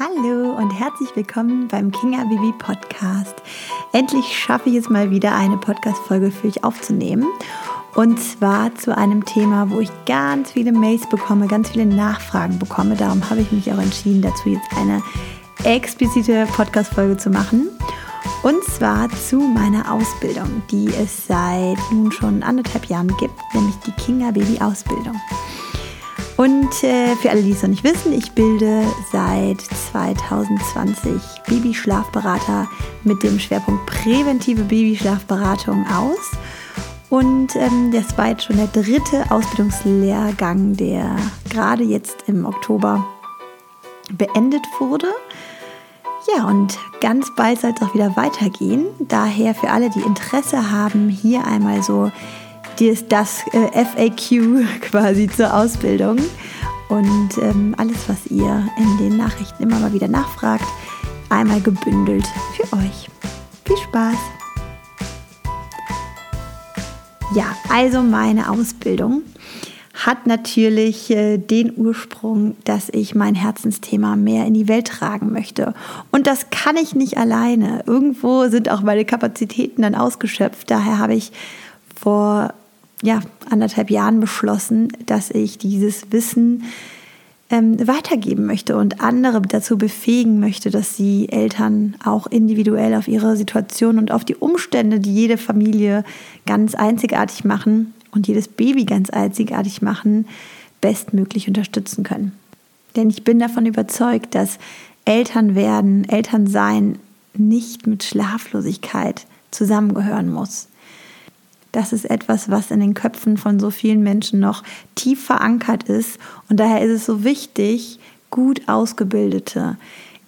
Hallo und herzlich willkommen beim Kinga Baby Podcast. Endlich schaffe ich es mal wieder, eine Podcast-Folge für euch aufzunehmen. Und zwar zu einem Thema, wo ich ganz viele Mails bekomme, ganz viele Nachfragen bekomme. Darum habe ich mich auch entschieden, dazu jetzt eine explizite Podcast-Folge zu machen. Und zwar zu meiner Ausbildung, die es seit nun schon anderthalb Jahren gibt, nämlich die Kinga Baby Ausbildung. Und äh, für alle, die es noch nicht wissen, ich bilde seit 2020 Babyschlafberater mit dem Schwerpunkt präventive Babyschlafberatung aus. Und ähm, das war jetzt schon der dritte Ausbildungslehrgang, der gerade jetzt im Oktober beendet wurde. Ja, und ganz bald soll es auch wieder weitergehen. Daher für alle, die Interesse haben, hier einmal so das äh, FAQ quasi zur Ausbildung. Und ähm, alles, was ihr in den Nachrichten immer mal wieder nachfragt, einmal gebündelt für euch. Viel Spaß! Ja, also meine Ausbildung hat natürlich äh, den Ursprung, dass ich mein Herzensthema mehr in die Welt tragen möchte. Und das kann ich nicht alleine. Irgendwo sind auch meine Kapazitäten dann ausgeschöpft. Daher habe ich vor ja, anderthalb Jahren beschlossen, dass ich dieses Wissen ähm, weitergeben möchte und andere dazu befähigen möchte, dass sie Eltern auch individuell auf ihre Situation und auf die Umstände, die jede Familie ganz einzigartig machen und jedes Baby ganz einzigartig machen, bestmöglich unterstützen können. Denn ich bin davon überzeugt, dass Eltern werden, Elternsein nicht mit Schlaflosigkeit zusammengehören muss das ist etwas, was in den Köpfen von so vielen Menschen noch tief verankert ist. Und daher ist es so wichtig, gut ausgebildete,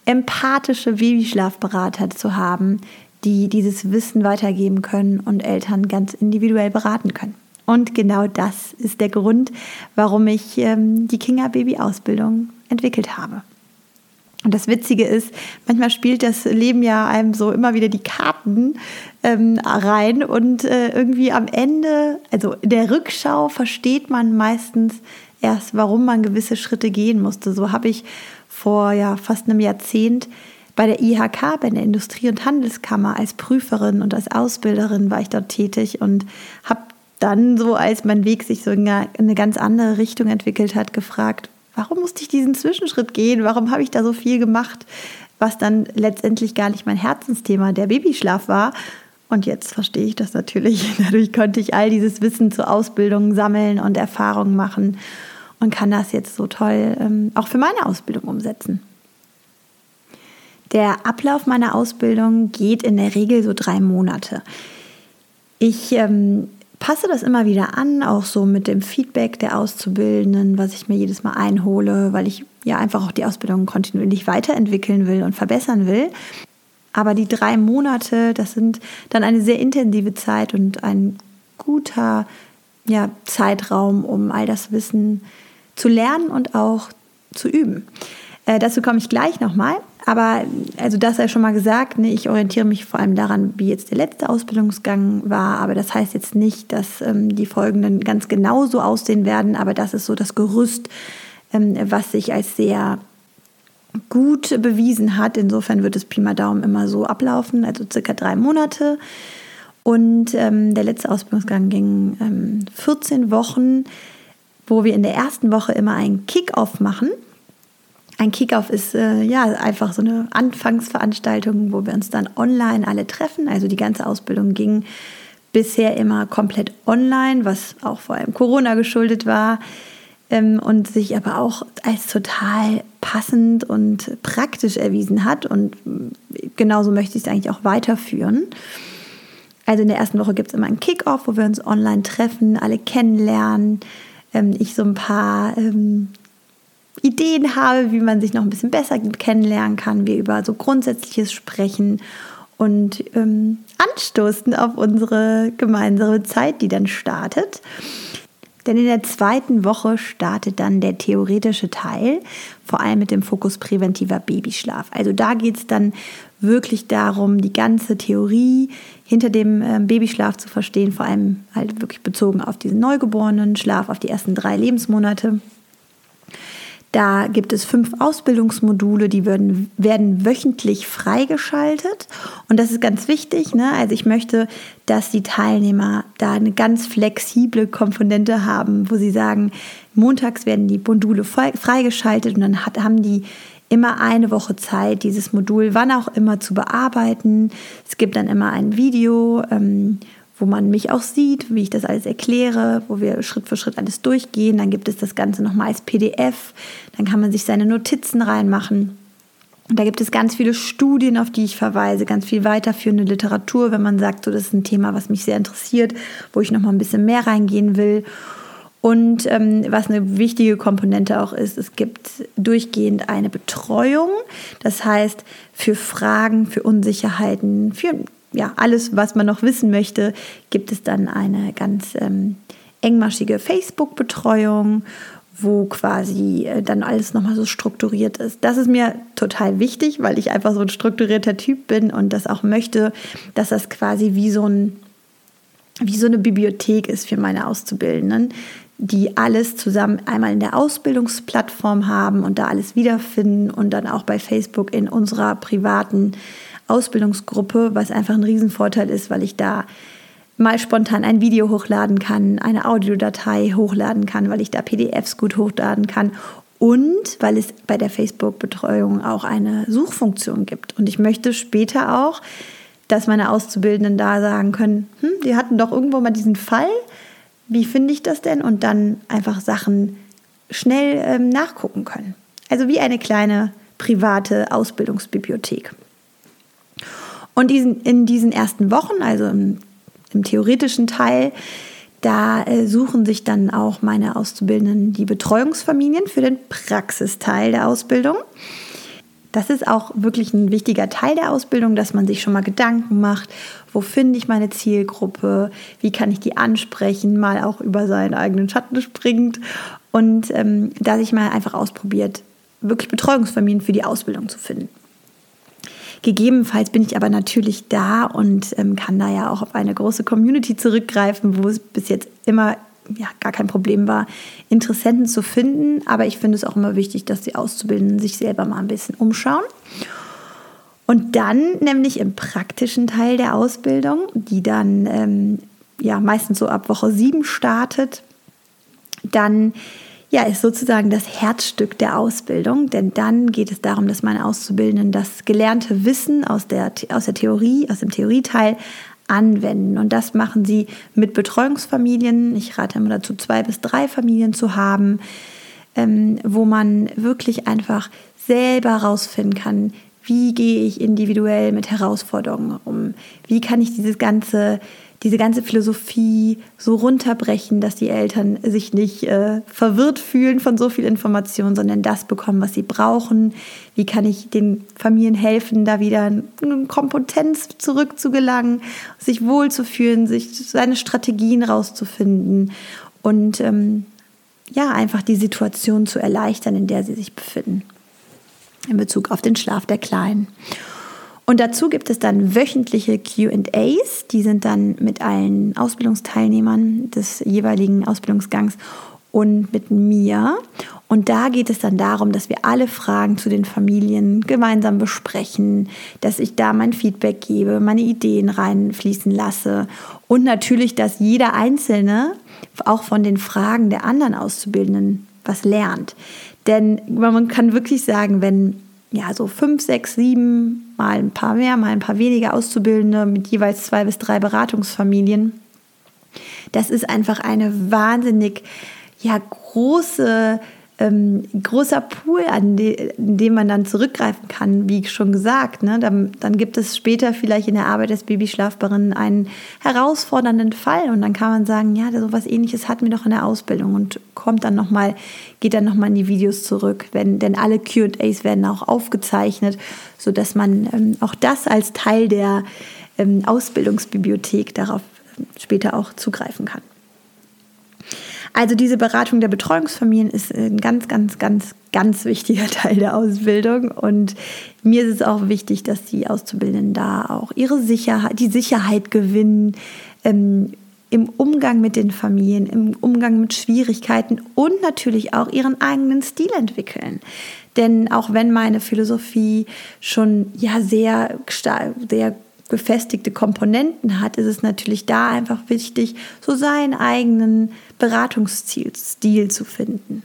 empathische Babyschlafberater zu haben, die dieses Wissen weitergeben können und Eltern ganz individuell beraten können. Und genau das ist der Grund, warum ich ähm, die Kinga-Baby-Ausbildung entwickelt habe. Und das Witzige ist, manchmal spielt das Leben ja einem so immer wieder die Karten ähm, rein und äh, irgendwie am Ende, also in der Rückschau, versteht man meistens erst, warum man gewisse Schritte gehen musste. So habe ich vor ja, fast einem Jahrzehnt bei der IHK, bei der Industrie- und Handelskammer als Prüferin und als Ausbilderin war ich dort tätig und habe dann so, als mein Weg sich so in eine ganz andere Richtung entwickelt hat, gefragt, warum musste ich diesen Zwischenschritt gehen? Warum habe ich da so viel gemacht, was dann letztendlich gar nicht mein Herzensthema, der Babyschlaf war? Und jetzt verstehe ich das natürlich. Dadurch konnte ich all dieses Wissen zur Ausbildung sammeln und Erfahrungen machen und kann das jetzt so toll ähm, auch für meine Ausbildung umsetzen. Der Ablauf meiner Ausbildung geht in der Regel so drei Monate. Ich ähm, passe das immer wieder an, auch so mit dem Feedback der Auszubildenden, was ich mir jedes Mal einhole, weil ich ja einfach auch die Ausbildung kontinuierlich weiterentwickeln will und verbessern will. Aber die drei Monate, das sind dann eine sehr intensive Zeit und ein guter ja, Zeitraum, um all das Wissen zu lernen und auch zu üben. Äh, dazu komme ich gleich nochmal. Aber also das sei schon mal gesagt, ne, ich orientiere mich vor allem daran, wie jetzt der letzte Ausbildungsgang war. Aber das heißt jetzt nicht, dass ähm, die folgenden ganz genau so aussehen werden. Aber das ist so das Gerüst, ähm, was sich als sehr gut bewiesen hat. Insofern wird es Pi mal Daumen immer so ablaufen, also circa drei Monate. Und ähm, der letzte Ausbildungsgang ging ähm, 14 Wochen, wo wir in der ersten Woche immer einen Kick-Off machen. Ein Kickoff ist äh, ja einfach so eine Anfangsveranstaltung, wo wir uns dann online alle treffen. Also die ganze Ausbildung ging bisher immer komplett online, was auch vor allem Corona geschuldet war ähm, und sich aber auch als total passend und praktisch erwiesen hat. Und genauso möchte ich es eigentlich auch weiterführen. Also in der ersten Woche gibt es immer einen Kickoff, wo wir uns online treffen, alle kennenlernen. Ähm, ich so ein paar ähm, Ideen habe, wie man sich noch ein bisschen besser kennenlernen kann, wir über so Grundsätzliches sprechen und ähm, anstoßen auf unsere gemeinsame Zeit, die dann startet. Denn in der zweiten Woche startet dann der theoretische Teil, vor allem mit dem Fokus präventiver Babyschlaf. Also da geht es dann wirklich darum, die ganze Theorie hinter dem ähm, Babyschlaf zu verstehen, vor allem halt wirklich bezogen auf diesen neugeborenen Schlaf, auf die ersten drei Lebensmonate. Da gibt es fünf Ausbildungsmodule, die werden, werden wöchentlich freigeschaltet. Und das ist ganz wichtig. Ne? Also ich möchte, dass die Teilnehmer da eine ganz flexible Komponente haben, wo sie sagen, montags werden die Module freigeschaltet und dann hat, haben die immer eine Woche Zeit, dieses Modul wann auch immer zu bearbeiten. Es gibt dann immer ein Video, ähm, wo man mich auch sieht, wie ich das alles erkläre, wo wir Schritt für Schritt alles durchgehen. Dann gibt es das Ganze nochmal als PDF. Dann kann man sich seine Notizen reinmachen. Und da gibt es ganz viele Studien, auf die ich verweise, ganz viel weiterführende Literatur, wenn man sagt, so das ist ein Thema, was mich sehr interessiert, wo ich noch mal ein bisschen mehr reingehen will. Und ähm, was eine wichtige Komponente auch ist, es gibt durchgehend eine Betreuung. Das heißt, für Fragen, für Unsicherheiten, für ja, alles, was man noch wissen möchte, gibt es dann eine ganz ähm, engmaschige Facebook-Betreuung, wo quasi äh, dann alles nochmal so strukturiert ist. Das ist mir total wichtig, weil ich einfach so ein strukturierter Typ bin und das auch möchte, dass das quasi wie so, ein, wie so eine Bibliothek ist für meine Auszubildenden, die alles zusammen einmal in der Ausbildungsplattform haben und da alles wiederfinden und dann auch bei Facebook in unserer privaten Ausbildungsgruppe, was einfach ein Riesenvorteil ist, weil ich da mal spontan ein Video hochladen kann, eine Audiodatei hochladen kann, weil ich da PDFs gut hochladen kann und weil es bei der Facebook-Betreuung auch eine Suchfunktion gibt. Und ich möchte später auch, dass meine Auszubildenden da sagen können, hm, die hatten doch irgendwo mal diesen Fall, wie finde ich das denn? Und dann einfach Sachen schnell ähm, nachgucken können. Also wie eine kleine private Ausbildungsbibliothek. Und in diesen ersten Wochen, also im, im theoretischen Teil, da äh, suchen sich dann auch meine Auszubildenden die Betreuungsfamilien für den Praxisteil der Ausbildung. Das ist auch wirklich ein wichtiger Teil der Ausbildung, dass man sich schon mal Gedanken macht, wo finde ich meine Zielgruppe, wie kann ich die ansprechen, mal auch über seinen eigenen Schatten springt und ähm, da sich mal einfach ausprobiert, wirklich Betreuungsfamilien für die Ausbildung zu finden. Gegebenenfalls bin ich aber natürlich da und ähm, kann da ja auch auf eine große Community zurückgreifen, wo es bis jetzt immer ja, gar kein Problem war, Interessenten zu finden. Aber ich finde es auch immer wichtig, dass die Auszubildenden sich selber mal ein bisschen umschauen. Und dann nämlich im praktischen Teil der Ausbildung, die dann ähm, ja meistens so ab Woche 7 startet, dann ja, ist sozusagen das Herzstück der Ausbildung, denn dann geht es darum, dass meine Auszubildenden das gelernte Wissen aus der, aus der Theorie, aus dem Theorieteil anwenden. Und das machen sie mit Betreuungsfamilien. Ich rate immer dazu, zwei bis drei Familien zu haben, ähm, wo man wirklich einfach selber herausfinden kann, wie gehe ich individuell mit Herausforderungen um? Wie kann ich dieses ganze diese ganze Philosophie so runterbrechen, dass die Eltern sich nicht äh, verwirrt fühlen von so viel Information, sondern das bekommen, was sie brauchen. Wie kann ich den Familien helfen, da wieder eine Kompetenz zurückzugelangen, sich wohlzufühlen, sich seine Strategien rauszufinden und ähm, ja, einfach die Situation zu erleichtern, in der sie sich befinden. In Bezug auf den Schlaf der Kleinen. Und dazu gibt es dann wöchentliche QAs, die sind dann mit allen Ausbildungsteilnehmern des jeweiligen Ausbildungsgangs und mit mir. Und da geht es dann darum, dass wir alle Fragen zu den Familien gemeinsam besprechen, dass ich da mein Feedback gebe, meine Ideen reinfließen lasse und natürlich, dass jeder Einzelne auch von den Fragen der anderen Auszubildenden was lernt. Denn man kann wirklich sagen, wenn ja, so fünf, sechs, sieben, mal ein paar mehr, mal ein paar weniger Auszubildende mit jeweils zwei bis drei Beratungsfamilien. Das ist einfach eine wahnsinnig ja, große ähm, großer Pool, an de, dem man dann zurückgreifen kann, wie schon gesagt. Ne? Dann, dann, gibt es später vielleicht in der Arbeit des Babyschlafbarinnen einen herausfordernden Fall und dann kann man sagen, ja, so was ähnliches hatten wir doch in der Ausbildung und kommt dann nochmal, geht dann nochmal in die Videos zurück, wenn, denn alle QAs werden auch aufgezeichnet, sodass man ähm, auch das als Teil der ähm, Ausbildungsbibliothek darauf später auch zugreifen kann. Also diese Beratung der Betreuungsfamilien ist ein ganz, ganz, ganz, ganz wichtiger Teil der Ausbildung. Und mir ist es auch wichtig, dass die Auszubildenden da auch ihre Sicherheit, die Sicherheit gewinnen, ähm, im Umgang mit den Familien, im Umgang mit Schwierigkeiten und natürlich auch ihren eigenen Stil entwickeln. Denn auch wenn meine Philosophie schon ja sehr, sehr gefestigte Komponenten hat, ist es natürlich da einfach wichtig, so seinen eigenen Beratungsstil zu finden.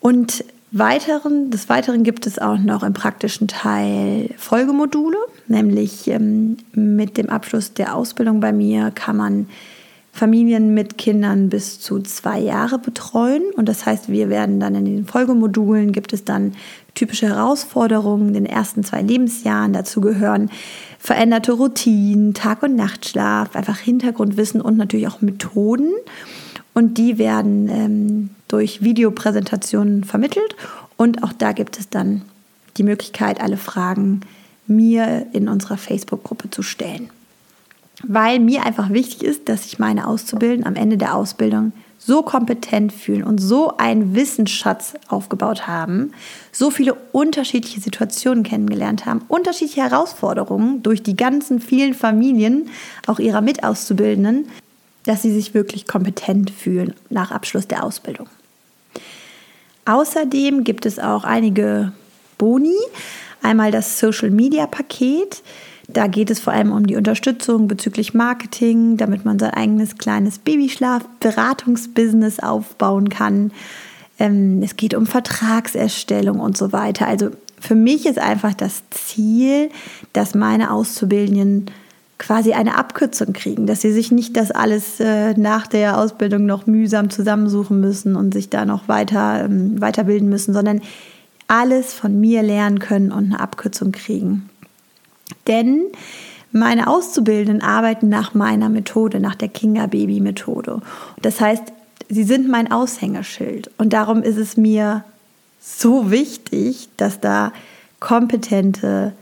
Und weiteren, des Weiteren gibt es auch noch im praktischen Teil Folgemodule, nämlich ähm, mit dem Abschluss der Ausbildung bei mir kann man Familien mit Kindern bis zu zwei Jahre betreuen. Und das heißt, wir werden dann in den Folgemodulen gibt es dann typische Herausforderungen in den ersten zwei Lebensjahren. Dazu gehören veränderte Routinen, Tag- und Nachtschlaf, einfach Hintergrundwissen und natürlich auch Methoden. Und die werden ähm, durch Videopräsentationen vermittelt. Und auch da gibt es dann die Möglichkeit, alle Fragen mir in unserer Facebook-Gruppe zu stellen weil mir einfach wichtig ist, dass sich meine Auszubildenden am Ende der Ausbildung so kompetent fühlen und so einen Wissensschatz aufgebaut haben, so viele unterschiedliche Situationen kennengelernt haben, unterschiedliche Herausforderungen durch die ganzen vielen Familien, auch ihrer Mitauszubildenden, dass sie sich wirklich kompetent fühlen nach Abschluss der Ausbildung. Außerdem gibt es auch einige Boni. Einmal das Social Media Paket. Da geht es vor allem um die Unterstützung bezüglich Marketing, damit man sein eigenes kleines Babyschlaf-Beratungsbusiness aufbauen kann. Ähm, es geht um Vertragserstellung und so weiter. Also für mich ist einfach das Ziel, dass meine Auszubildenden quasi eine Abkürzung kriegen, dass sie sich nicht das alles äh, nach der Ausbildung noch mühsam zusammensuchen müssen und sich da noch weiter ähm, weiterbilden müssen, sondern alles von mir lernen können und eine Abkürzung kriegen. Denn meine Auszubildenden arbeiten nach meiner Methode, nach der Kinga Baby Methode. Das heißt, sie sind mein Aushängeschild. Und darum ist es mir so wichtig, dass da kompetente,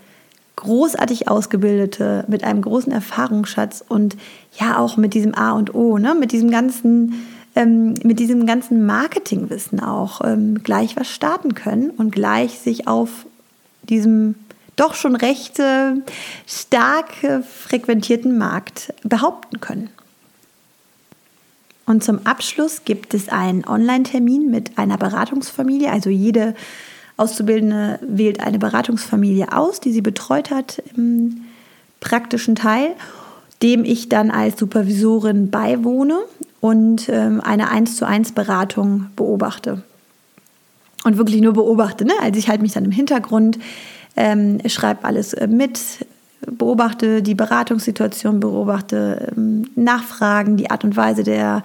großartig ausgebildete, mit einem großen Erfahrungsschatz und ja auch mit diesem A und O, ne, mit diesem ganzen, ähm, mit diesem ganzen Marketingwissen auch ähm, gleich was starten können und gleich sich auf diesem doch schon recht äh, stark äh, frequentierten Markt behaupten können. Und zum Abschluss gibt es einen Online-Termin mit einer Beratungsfamilie. Also jede Auszubildende wählt eine Beratungsfamilie aus, die sie betreut hat im praktischen Teil, dem ich dann als Supervisorin beiwohne und ähm, eine 1 zu 1 Beratung beobachte. Und wirklich nur beobachte. Ne? Also ich halte mich dann im Hintergrund ähm, schreibe alles äh, mit, beobachte die Beratungssituation, beobachte ähm, Nachfragen, die Art und Weise der,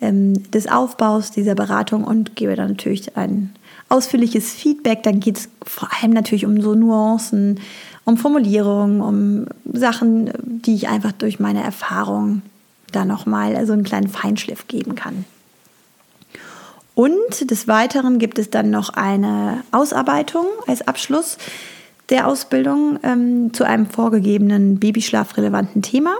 ähm, des Aufbaus dieser Beratung und gebe dann natürlich ein ausführliches Feedback. Dann geht es vor allem natürlich um so Nuancen, um Formulierungen, um Sachen, die ich einfach durch meine Erfahrung da nochmal so einen kleinen Feinschliff geben kann. Und des Weiteren gibt es dann noch eine Ausarbeitung als Abschluss der Ausbildung ähm, zu einem vorgegebenen babyschlafrelevanten Thema.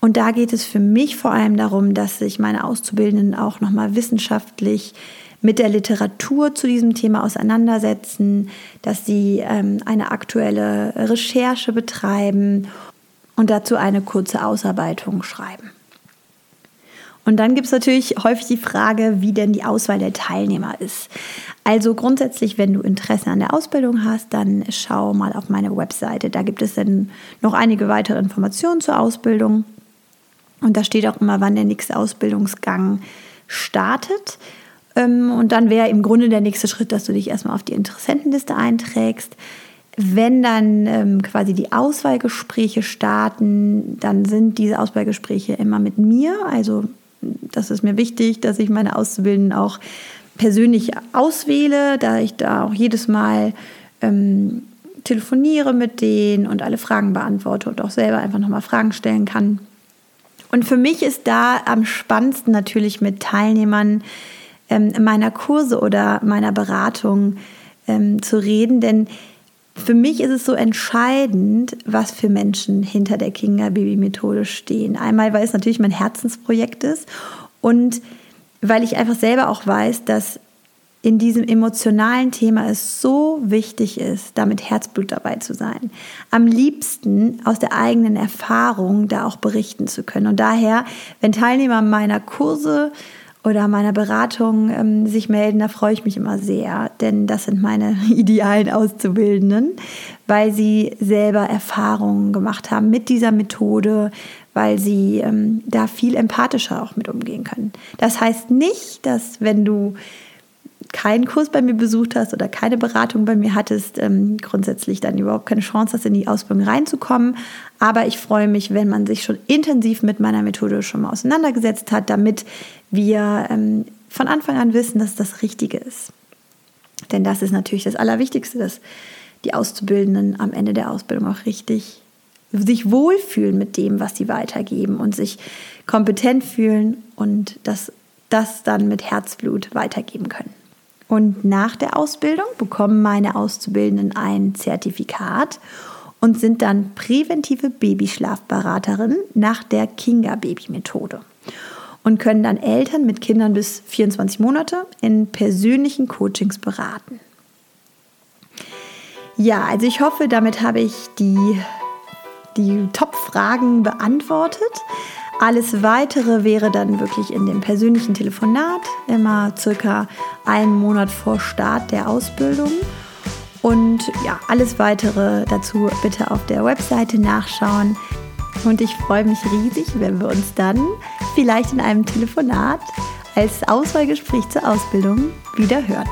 Und da geht es für mich vor allem darum, dass sich meine Auszubildenden auch nochmal wissenschaftlich mit der Literatur zu diesem Thema auseinandersetzen, dass sie ähm, eine aktuelle Recherche betreiben und dazu eine kurze Ausarbeitung schreiben. Und dann gibt es natürlich häufig die Frage, wie denn die Auswahl der Teilnehmer ist. Also grundsätzlich, wenn du Interesse an der Ausbildung hast, dann schau mal auf meine Webseite. Da gibt es dann noch einige weitere Informationen zur Ausbildung. Und da steht auch immer, wann der nächste Ausbildungsgang startet. Ähm, und dann wäre im Grunde der nächste Schritt, dass du dich erstmal auf die Interessentenliste einträgst. Wenn dann ähm, quasi die Auswahlgespräche starten, dann sind diese Auswahlgespräche immer mit mir. Also das ist mir wichtig, dass ich meine Auszubildenden auch persönlich auswähle, da ich da auch jedes Mal ähm, telefoniere mit denen und alle Fragen beantworte und auch selber einfach nochmal Fragen stellen kann. Und für mich ist da am spannendsten natürlich mit Teilnehmern ähm, meiner Kurse oder meiner Beratung ähm, zu reden, denn für mich ist es so entscheidend, was für Menschen hinter der Kinga-Baby-Methode stehen. Einmal, weil es natürlich mein Herzensprojekt ist und weil ich einfach selber auch weiß, dass in diesem emotionalen Thema es so wichtig ist, da mit Herzblut dabei zu sein. Am liebsten aus der eigenen Erfahrung da auch berichten zu können. Und daher, wenn Teilnehmer meiner Kurse oder meiner Beratung ähm, sich melden, da freue ich mich immer sehr, denn das sind meine idealen Auszubildenden, weil sie selber Erfahrungen gemacht haben mit dieser Methode, weil sie ähm, da viel empathischer auch mit umgehen können. Das heißt nicht, dass wenn du keinen Kurs bei mir besucht hast oder keine Beratung bei mir hattest, ähm, grundsätzlich dann überhaupt keine Chance hast, in die Ausbildung reinzukommen. Aber ich freue mich, wenn man sich schon intensiv mit meiner Methode schon mal auseinandergesetzt hat, damit wir ähm, von Anfang an wissen, dass das Richtige ist. Denn das ist natürlich das Allerwichtigste, dass die Auszubildenden am Ende der Ausbildung auch richtig sich wohlfühlen mit dem, was sie weitergeben und sich kompetent fühlen und das, das dann mit Herzblut weitergeben können. Und nach der Ausbildung bekommen meine Auszubildenden ein Zertifikat und sind dann präventive Babyschlafberaterin nach der Kinga-Baby-Methode und können dann Eltern mit Kindern bis 24 Monate in persönlichen Coachings beraten. Ja, also ich hoffe, damit habe ich die, die Top-Fragen beantwortet. Alles weitere wäre dann wirklich in dem persönlichen Telefonat, immer circa einen Monat vor Start der Ausbildung. Und ja, alles weitere dazu bitte auf der Webseite nachschauen. Und ich freue mich riesig, wenn wir uns dann vielleicht in einem Telefonat als Auswahlgespräch zur Ausbildung wieder hören.